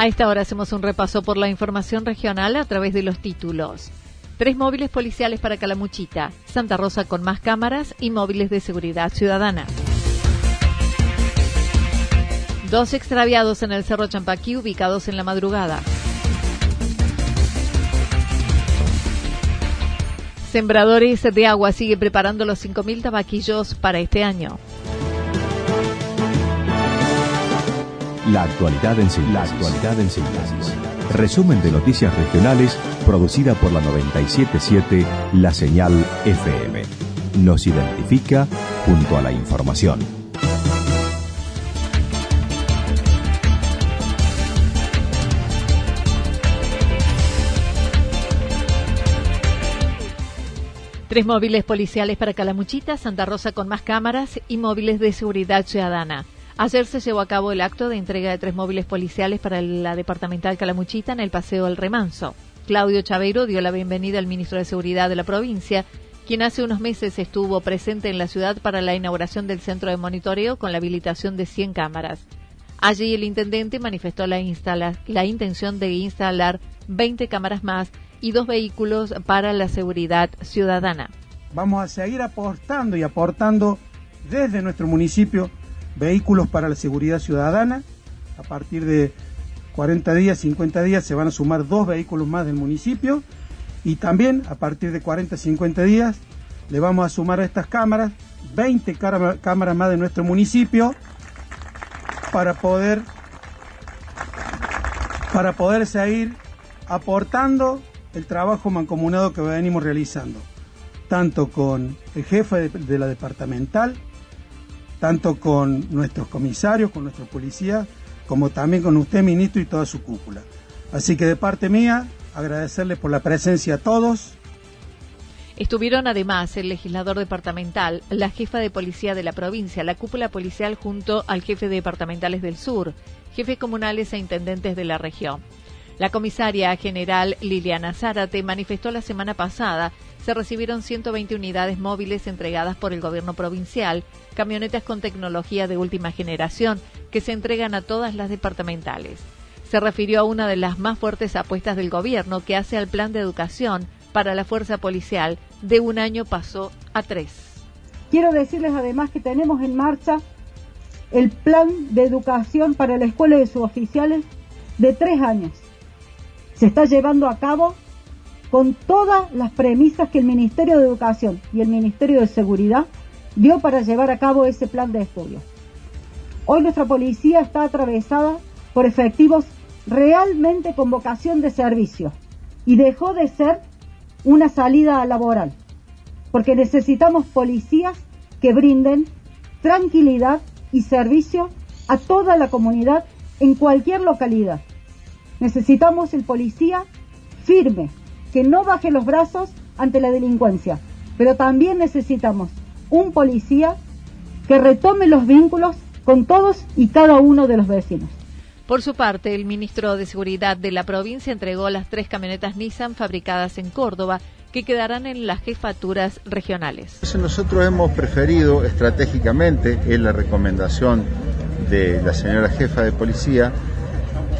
A esta hora hacemos un repaso por la información regional a través de los títulos. Tres móviles policiales para Calamuchita, Santa Rosa con más cámaras y móviles de seguridad ciudadana. Dos extraviados en el Cerro Champaquí ubicados en la madrugada. Sembradores de agua sigue preparando los 5.000 tabaquillos para este año. La actualidad en síntesis. Resumen de noticias regionales producida por la 977 La Señal FM. Nos identifica junto a la información. Tres móviles policiales para Calamuchita, Santa Rosa con más cámaras y móviles de seguridad ciudadana. Ayer se llevó a cabo el acto de entrega de tres móviles policiales para la departamental Calamuchita en el Paseo del Remanso. Claudio Chaveiro dio la bienvenida al ministro de Seguridad de la provincia, quien hace unos meses estuvo presente en la ciudad para la inauguración del centro de monitoreo con la habilitación de 100 cámaras. Allí el intendente manifestó la, la intención de instalar 20 cámaras más y dos vehículos para la seguridad ciudadana. Vamos a seguir aportando y aportando desde nuestro municipio vehículos para la seguridad ciudadana. A partir de 40 días, 50 días se van a sumar dos vehículos más del municipio y también a partir de 40, 50 días le vamos a sumar a estas cámaras 20 cámaras más de nuestro municipio para poder para poder seguir aportando el trabajo mancomunado que venimos realizando, tanto con el jefe de la departamental, tanto con nuestros comisarios, con nuestros policías, como también con usted, ministro, y toda su cúpula. Así que de parte mía, agradecerle por la presencia a todos. Estuvieron además el legislador departamental, la jefa de policía de la provincia, la cúpula policial junto al jefe de departamentales del sur, jefes comunales e intendentes de la región. La comisaria general Liliana Zárate manifestó la semana pasada se recibieron 120 unidades móviles entregadas por el gobierno provincial, camionetas con tecnología de última generación que se entregan a todas las departamentales. Se refirió a una de las más fuertes apuestas del gobierno que hace al plan de educación para la fuerza policial de un año pasó a tres. Quiero decirles además que tenemos en marcha el plan de educación para la escuela de suboficiales de tres años se está llevando a cabo con todas las premisas que el Ministerio de Educación y el Ministerio de Seguridad dio para llevar a cabo ese plan de estudio. Hoy nuestra policía está atravesada por efectivos realmente con vocación de servicio y dejó de ser una salida laboral, porque necesitamos policías que brinden tranquilidad y servicio a toda la comunidad en cualquier localidad. Necesitamos el policía firme, que no baje los brazos ante la delincuencia, pero también necesitamos un policía que retome los vínculos con todos y cada uno de los vecinos. Por su parte, el ministro de Seguridad de la provincia entregó las tres camionetas Nissan fabricadas en Córdoba que quedarán en las jefaturas regionales. Nosotros hemos preferido estratégicamente, en la recomendación de la señora jefa de policía,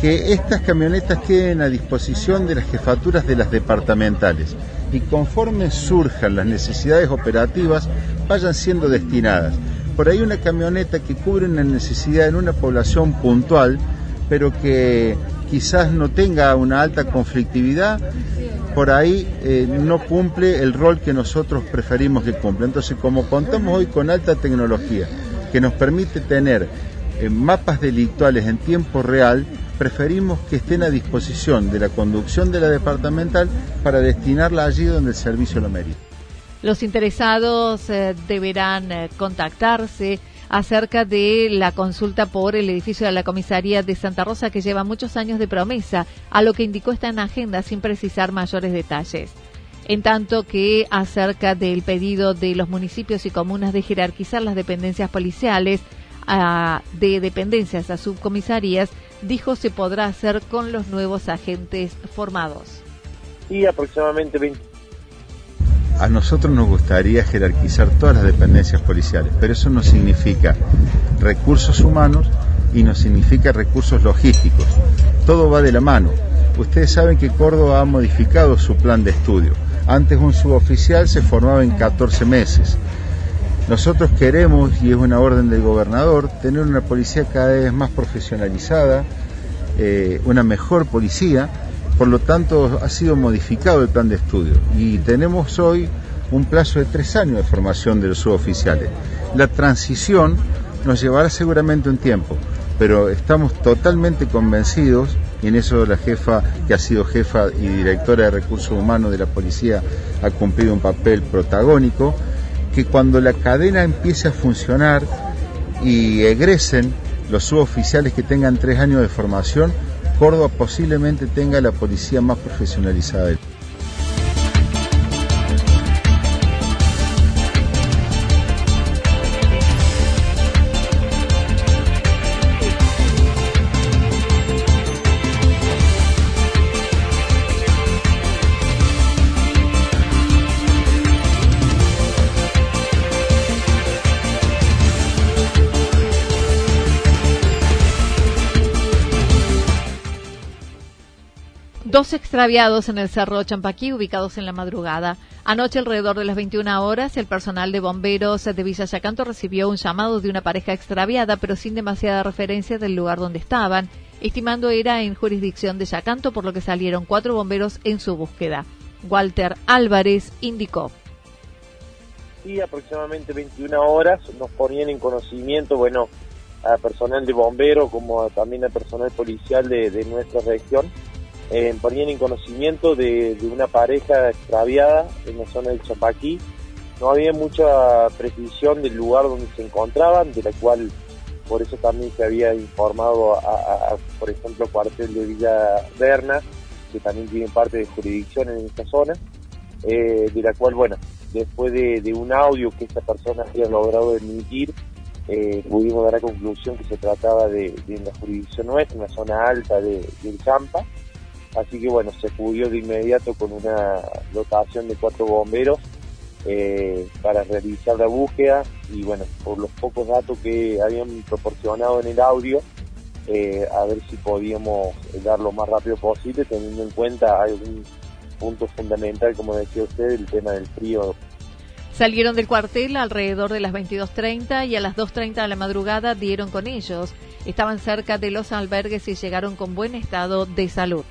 que estas camionetas queden a disposición de las jefaturas de las departamentales y conforme surjan las necesidades operativas vayan siendo destinadas. Por ahí una camioneta que cubre una necesidad en una población puntual, pero que quizás no tenga una alta conflictividad, por ahí eh, no cumple el rol que nosotros preferimos que cumpla. Entonces, como contamos hoy con alta tecnología, que nos permite tener eh, mapas delictuales en tiempo real, preferimos que estén a disposición de la conducción de la departamental para destinarla allí donde el servicio lo merita. Los interesados eh, deberán eh, contactarse acerca de la consulta por el edificio de la comisaría de Santa Rosa que lleva muchos años de promesa, a lo que indicó esta en agenda sin precisar mayores detalles. En tanto que acerca del pedido de los municipios y comunas de jerarquizar las dependencias policiales a, de dependencias a subcomisarías, dijo se podrá hacer con los nuevos agentes formados. Y aproximadamente 20. A nosotros nos gustaría jerarquizar todas las dependencias policiales, pero eso no significa recursos humanos y no significa recursos logísticos. Todo va de la mano. Ustedes saben que Córdoba ha modificado su plan de estudio. Antes un suboficial se formaba en 14 meses. Nosotros queremos, y es una orden del gobernador, tener una policía cada vez más profesionalizada, eh, una mejor policía, por lo tanto ha sido modificado el plan de estudio y tenemos hoy un plazo de tres años de formación de los suboficiales. La transición nos llevará seguramente un tiempo, pero estamos totalmente convencidos, y en eso la jefa, que ha sido jefa y directora de recursos humanos de la policía, ha cumplido un papel protagónico, que cuando la cadena empiece a funcionar y egresen los suboficiales que tengan tres años de formación, Córdoba posiblemente tenga la policía más profesionalizada Dos extraviados en el Cerro Champaquí, ubicados en la madrugada. Anoche, alrededor de las 21 horas, el personal de bomberos de Villa Yacanto recibió un llamado de una pareja extraviada, pero sin demasiada referencia del lugar donde estaban, estimando era en jurisdicción de Yacanto, por lo que salieron cuatro bomberos en su búsqueda. Walter Álvarez indicó. Sí, aproximadamente 21 horas nos ponían en conocimiento, bueno, a personal de bomberos como también a personal policial de nuestra región, eh, ponían en conocimiento de, una pareja extraviada en la zona del Chapaquí. No había mucha precisión del lugar donde se encontraban, de la cual por eso también se había informado a, por ejemplo, cuartel de Villa Berna, que también tiene parte de jurisdicción en esta zona, eh, de la cual, bueno, después de, un audio que esta persona había logrado emitir, eh, pudimos dar la conclusión que se trataba de, la jurisdicción nuestra, en la zona alta de, del Champa, Así que bueno, se acudió de inmediato con una dotación de cuatro bomberos eh, para realizar la búsqueda y bueno, por los pocos datos que habían proporcionado en el audio, eh, a ver si podíamos dar lo más rápido posible, teniendo en cuenta algún punto fundamental, como decía usted, el tema del frío. Salieron del cuartel alrededor de las 22.30 y a las 2.30 de la madrugada dieron con ellos. Estaban cerca de los albergues y llegaron con buen estado de salud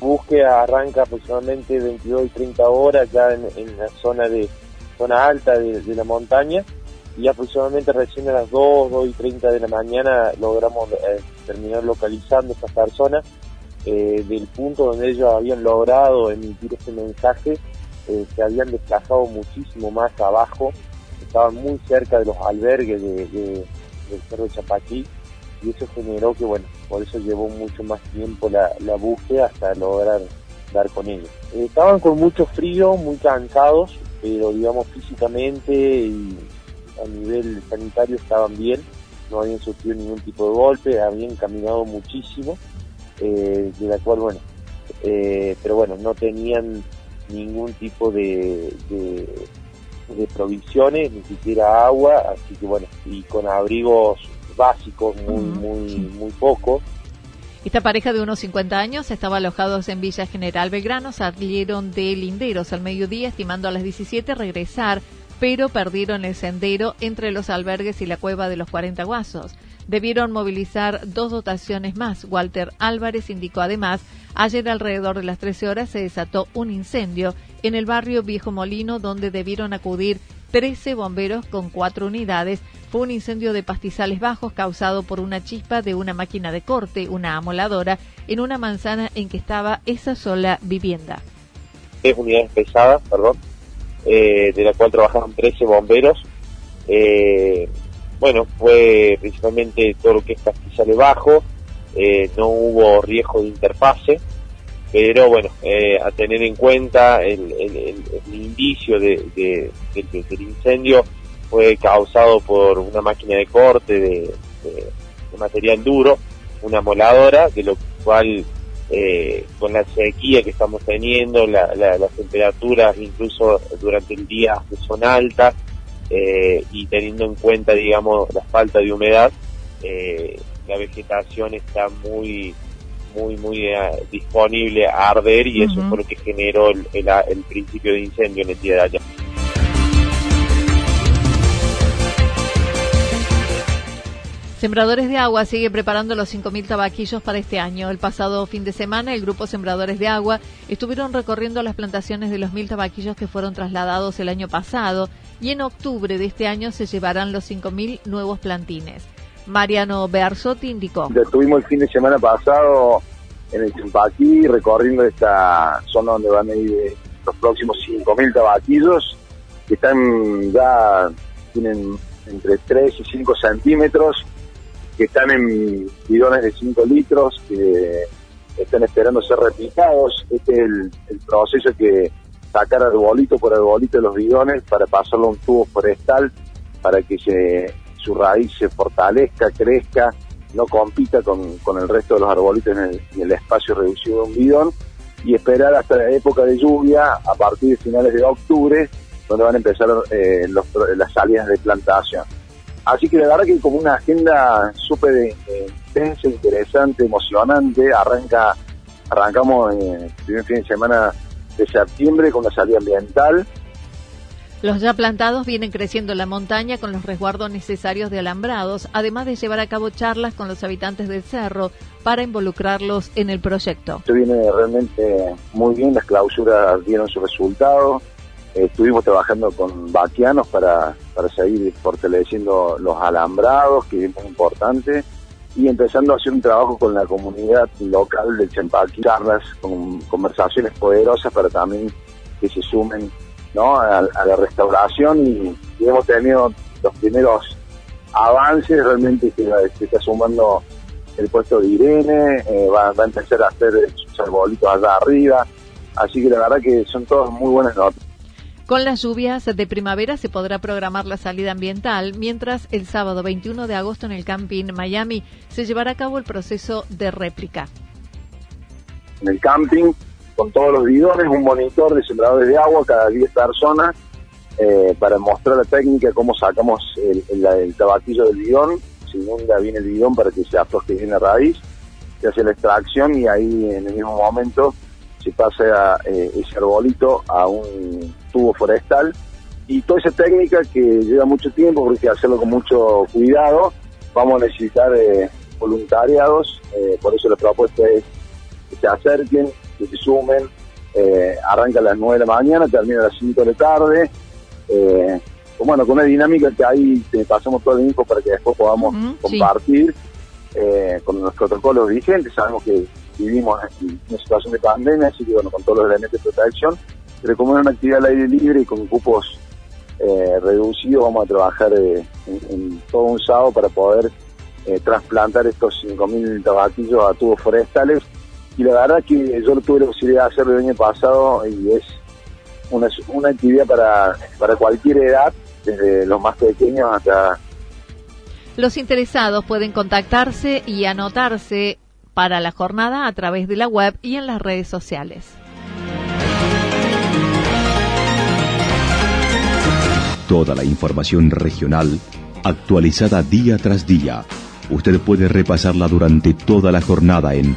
búsqueda arranca aproximadamente 22 y 30 horas ya en, la zona de zona alta de, la montaña y aproximadamente recién a las 2, 2 y 30 de la mañana logramos eh, terminar localizando a estas personas eh, del punto donde ellos habían logrado emitir este mensaje eh, se habían desplazado muchísimo más abajo estaban muy cerca de los albergues de, del Cerro de Chapaquí y eso generó que, bueno, por eso llevó mucho más tiempo la, búsqueda hasta lograr dar con ellos. Eh, estaban con mucho frío, muy cansados, pero digamos físicamente y a nivel sanitario estaban bien. no habían sufrido ningún tipo de golpe, habían caminado muchísimo, de la cual, bueno, pero bueno, no tenían ningún tipo de, de, provisiones, ni siquiera agua, así que bueno, y con abrigos básicos muy, muy, muy poco. Esta pareja de unos 50 años estaba alojados en Villa General Belgrano, salieron de Linderos al mediodía, estimando a las 17 regresar, pero perdieron el sendero entre los albergues y la cueva de los 40 guasos. Debieron movilizar dos dotaciones más. Walter Álvarez indicó además, ayer alrededor de las 13 horas se desató un incendio en el barrio Viejo Molino, donde debieron acudir 13 bomberos con cuatro unidades fue un incendio de pastizales bajos causado por una chispa de una máquina de corte, una amoladora, en una manzana en que estaba esa sola vivienda. Es unidades pesadas, perdón, eh, de la cual trabajaron 13 bomberos. Eh, bueno, fue principalmente todo lo que es pastizales bajo, eh, no hubo riesgo de interfase, pero bueno, a tener en cuenta el, indicio de, del incendio fue causado por una máquina de corte de, material duro, una moladora, de lo cual eh, con la sequía que estamos teniendo, las temperaturas incluso durante el día son altas eh, y teniendo en cuenta, digamos, la falta de humedad, eh, la vegetación está muy muy muy disponible a arder y eso fue lo que generó el, el principio de incendio en el día de ayer. Sembradores de Agua sigue preparando los 5.000 tabaquillos para este año. El pasado fin de semana, el grupo Sembradores de Agua estuvieron recorriendo las plantaciones de los 1.000 tabaquillos que fueron trasladados el año pasado y en octubre de este año se llevarán los 5.000 nuevos plantines. Mariano Bearzotti indicó. Estuvimos el fin de semana pasado en el Chimpaquí recorriendo esta zona donde van a ir eh, los próximos 5.000 tabaquillos que están ya, tienen entre 3 y 5 centímetros que están en bidones de 5 litros, que están esperando ser replicados. Este es el, proceso que sacar arbolito por arbolito de los bidones para pasarlo a un tubo forestal para que se, su raíz se fortalezca, crezca, no compita con, con el resto de los arbolitos en el, espacio reducido de un bidón y esperar hasta la época de lluvia a partir de finales de octubre donde van a empezar eh, las salidas de plantación. Así que la verdad que como una agenda súper eh, intensa, interesante, emocionante, arranca arrancamos en el primer fin de semana de septiembre con la salida ambiental. Los ya plantados vienen creciendo en la montaña con los resguardos necesarios de alambrados, además de llevar a cabo charlas con los habitantes del cerro para involucrarlos en el proyecto. Esto viene realmente muy bien, las clausuras dieron su resultado, estuvimos trabajando con vaquianos para, para seguir fortaleciendo los alambrados, que es muy importante, y empezando a hacer un trabajo con la comunidad local del Chempaqui, charlas, con conversaciones poderosas para también que se sumen ¿no? a, la restauración y, hemos tenido los primeros avances, realmente que se está sumando el puesto de Irene, eh, va, va, a empezar a hacer sus arbolitos allá arriba, así que la verdad que son todas muy buenas noticias. Con las lluvias de primavera se podrá programar la salida ambiental, mientras el sábado 21 de agosto en el camping Miami se llevará a cabo el proceso de réplica. En el camping, con todos los bidones, un monitor de sembradores de agua cada 10 personas eh, para mostrar la técnica, cómo sacamos el, tabaquillo del bidón, se inunda bien el bidón para que se afloje bien la raíz, se hace la extracción y ahí en el mismo momento se pasa eh, ese arbolito a un tubo forestal. Y toda esa técnica que lleva mucho tiempo porque hacerlo con mucho cuidado, vamos a necesitar eh, voluntariados, eh, por eso la propuesta es que se acerquen, que se sumen, arranca a las 9 de la mañana, termina a las 5 de la tarde, bueno, con una dinámica que ahí te pasamos todo el info para que después podamos compartir con los protocolos vigentes, sabemos que vivimos en una situación de pandemia, así que bueno, con todos los elementos de protección, pero como es una actividad al aire libre y con cupos eh, reducidos, vamos a trabajar eh, en, todo un sábado para poder eh, trasplantar estos 5.000 tabaquillos a tubos forestales. Y la verdad que yo lo tuve la posibilidad de hacerlo el año pasado y es una, una actividad para, para cualquier edad, desde los más pequeños hasta Los interesados pueden contactarse y anotarse para la jornada a través de la web y en las redes sociales. Toda la información regional actualizada día tras día. Usted puede repasarla durante toda la jornada en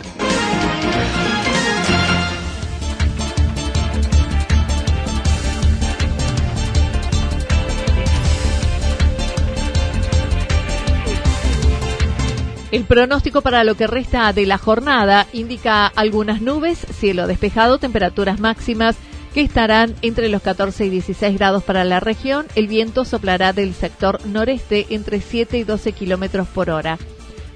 El pronóstico para lo que resta de la jornada indica algunas nubes, cielo despejado, temperaturas máximas que estarán entre los 14 y 16 grados para la región. El viento soplará del sector noreste entre 7 y 12 kilómetros por hora.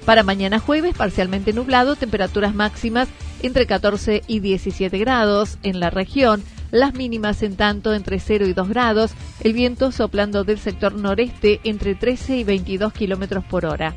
Para mañana jueves, parcialmente nublado, temperaturas máximas entre 14 y 17 grados en la región, las mínimas en tanto entre 0 y 2 grados, el viento soplando del sector noreste entre 13 y 22 kilómetros por hora.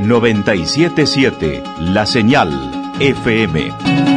977 La Señal FM.